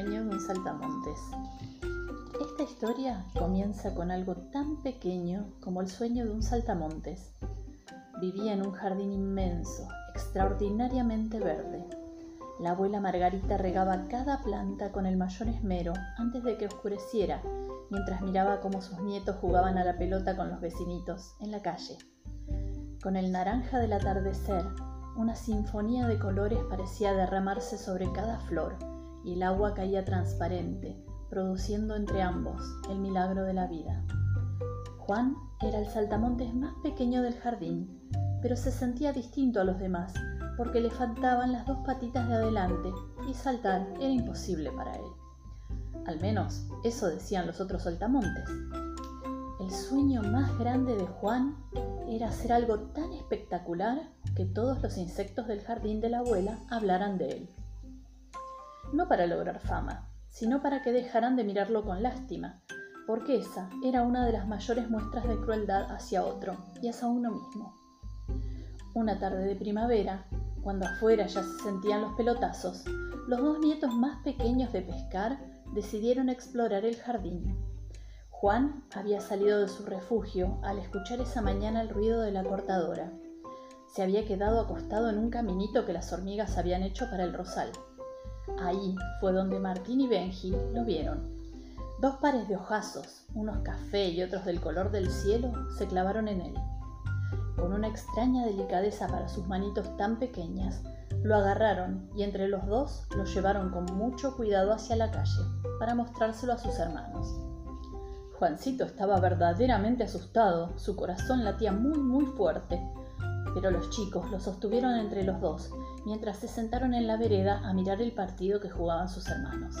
sueño de un saltamontes. Esta historia comienza con algo tan pequeño como el sueño de un saltamontes. Vivía en un jardín inmenso, extraordinariamente verde. La abuela Margarita regaba cada planta con el mayor esmero antes de que oscureciera, mientras miraba cómo sus nietos jugaban a la pelota con los vecinitos en la calle. Con el naranja del atardecer, una sinfonía de colores parecía derramarse sobre cada flor y el agua caía transparente, produciendo entre ambos el milagro de la vida. Juan era el saltamontes más pequeño del jardín, pero se sentía distinto a los demás porque le faltaban las dos patitas de adelante y saltar era imposible para él. Al menos eso decían los otros saltamontes. El sueño más grande de Juan era hacer algo tan espectacular que todos los insectos del jardín de la abuela hablaran de él no para lograr fama, sino para que dejaran de mirarlo con lástima, porque esa era una de las mayores muestras de crueldad hacia otro y hacia uno mismo. Una tarde de primavera, cuando afuera ya se sentían los pelotazos, los dos nietos más pequeños de pescar decidieron explorar el jardín. Juan había salido de su refugio al escuchar esa mañana el ruido de la cortadora. Se había quedado acostado en un caminito que las hormigas habían hecho para el rosal. Ahí fue donde Martín y Benji lo vieron. Dos pares de ojazos, unos café y otros del color del cielo, se clavaron en él. Con una extraña delicadeza para sus manitos tan pequeñas, lo agarraron y entre los dos lo llevaron con mucho cuidado hacia la calle para mostrárselo a sus hermanos. Juancito estaba verdaderamente asustado, su corazón latía muy muy fuerte, pero los chicos lo sostuvieron entre los dos mientras se sentaron en la vereda a mirar el partido que jugaban sus hermanos.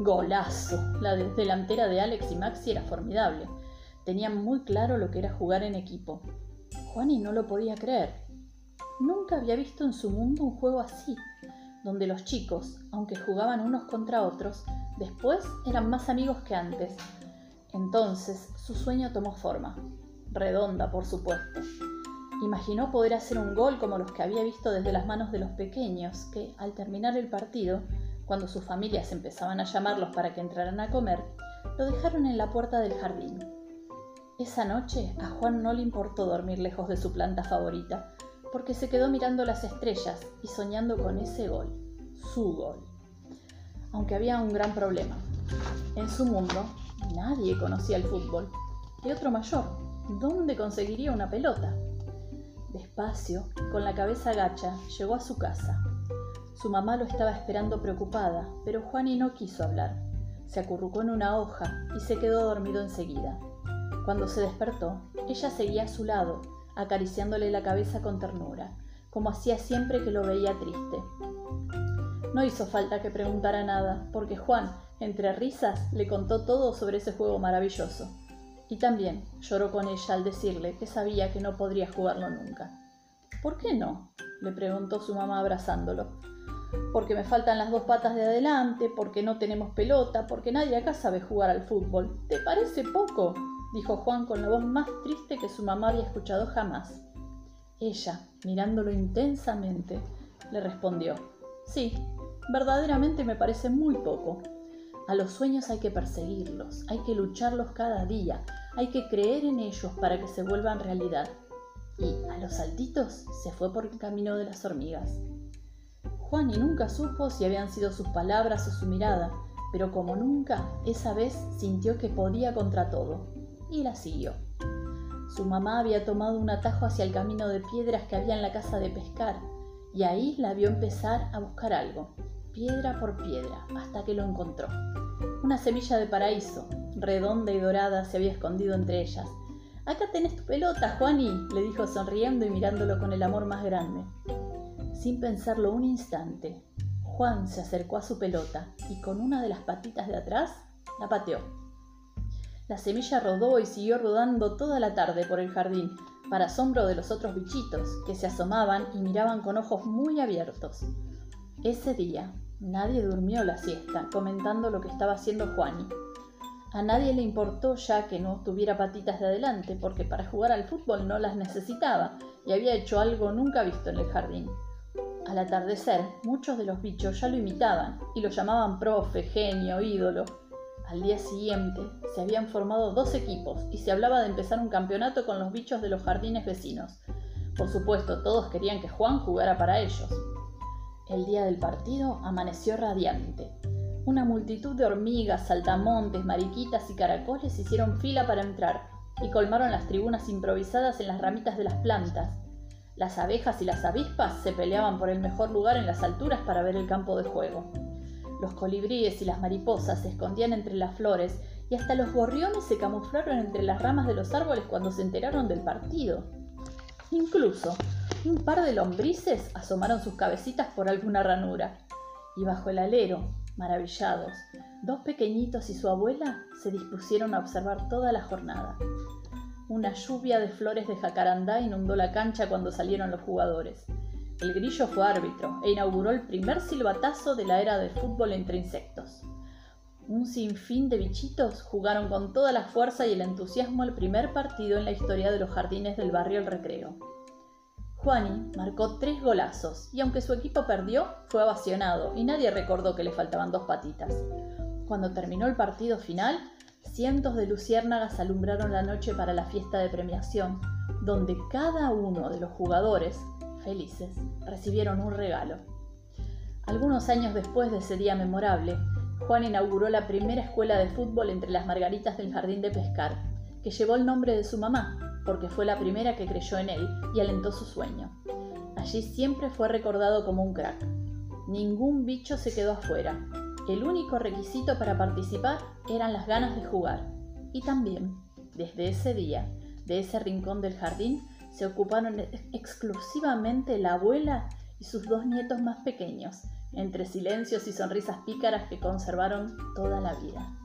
Golazo. La delantera de Alex y Maxi era formidable. Tenían muy claro lo que era jugar en equipo. Juani no lo podía creer. Nunca había visto en su mundo un juego así, donde los chicos, aunque jugaban unos contra otros, después eran más amigos que antes. Entonces su sueño tomó forma. Redonda, por supuesto. Imaginó poder hacer un gol como los que había visto desde las manos de los pequeños, que, al terminar el partido, cuando sus familias empezaban a llamarlos para que entraran a comer, lo dejaron en la puerta del jardín. Esa noche a Juan no le importó dormir lejos de su planta favorita, porque se quedó mirando las estrellas y soñando con ese gol, su gol. Aunque había un gran problema. En su mundo nadie conocía el fútbol. Y otro mayor, ¿dónde conseguiría una pelota? Despacio, con la cabeza gacha, llegó a su casa. Su mamá lo estaba esperando preocupada, pero Juani no quiso hablar. Se acurrucó en una hoja y se quedó dormido enseguida. Cuando se despertó, ella seguía a su lado, acariciándole la cabeza con ternura, como hacía siempre que lo veía triste. No hizo falta que preguntara nada, porque Juan, entre risas, le contó todo sobre ese juego maravilloso. Y también lloró con ella al decirle que sabía que no podría jugarlo nunca. ¿Por qué no? le preguntó su mamá abrazándolo. Porque me faltan las dos patas de adelante, porque no tenemos pelota, porque nadie acá sabe jugar al fútbol. ¿Te parece poco? dijo Juan con la voz más triste que su mamá había escuchado jamás. Ella, mirándolo intensamente, le respondió, Sí, verdaderamente me parece muy poco. A los sueños hay que perseguirlos, hay que lucharlos cada día, hay que creer en ellos para que se vuelvan realidad. Y a los saltitos se fue por el camino de las hormigas. Juan nunca supo si habían sido sus palabras o su mirada, pero como nunca, esa vez sintió que podía contra todo, y la siguió. Su mamá había tomado un atajo hacia el camino de piedras que había en la casa de pescar, y ahí la vio empezar a buscar algo, piedra por piedra, hasta que lo encontró. Una semilla de paraíso, redonda y dorada, se había escondido entre ellas. Acá tenés tu pelota, Juani, le dijo sonriendo y mirándolo con el amor más grande. Sin pensarlo un instante, Juan se acercó a su pelota y con una de las patitas de atrás la pateó. La semilla rodó y siguió rodando toda la tarde por el jardín, para asombro de los otros bichitos, que se asomaban y miraban con ojos muy abiertos. Ese día nadie durmió la siesta, comentando lo que estaba haciendo Juani. A nadie le importó ya que no tuviera patitas de adelante, porque para jugar al fútbol no las necesitaba y había hecho algo nunca visto en el jardín. Al atardecer, muchos de los bichos ya lo imitaban y lo llamaban profe, genio, ídolo. Al día siguiente se habían formado dos equipos y se hablaba de empezar un campeonato con los bichos de los jardines vecinos. Por supuesto, todos querían que Juan jugara para ellos. El día del partido amaneció radiante. Una multitud de hormigas, saltamontes, mariquitas y caracoles hicieron fila para entrar y colmaron las tribunas improvisadas en las ramitas de las plantas. Las abejas y las avispas se peleaban por el mejor lugar en las alturas para ver el campo de juego. Los colibríes y las mariposas se escondían entre las flores y hasta los gorriones se camuflaron entre las ramas de los árboles cuando se enteraron del partido. Incluso un par de lombrices asomaron sus cabecitas por alguna ranura. Y bajo el alero, maravillados, dos pequeñitos y su abuela se dispusieron a observar toda la jornada. Una lluvia de flores de jacarandá inundó la cancha cuando salieron los jugadores. El grillo fue árbitro e inauguró el primer silbatazo de la era del fútbol entre insectos. Un sinfín de bichitos jugaron con toda la fuerza y el entusiasmo el primer partido en la historia de los jardines del barrio El Recreo. Juani marcó tres golazos y aunque su equipo perdió, fue ovacionado y nadie recordó que le faltaban dos patitas. Cuando terminó el partido final, cientos de luciérnagas alumbraron la noche para la fiesta de premiación, donde cada uno de los jugadores, felices, recibieron un regalo. Algunos años después de ese día memorable, Juan inauguró la primera escuela de fútbol entre las margaritas del jardín de pescar, que llevó el nombre de su mamá, porque fue la primera que creyó en él y alentó su sueño. Allí siempre fue recordado como un crack. Ningún bicho se quedó afuera. El único requisito para participar eran las ganas de jugar. Y también, desde ese día, de ese rincón del jardín, se ocuparon exclusivamente la abuela y sus dos nietos más pequeños, entre silencios y sonrisas pícaras que conservaron toda la vida.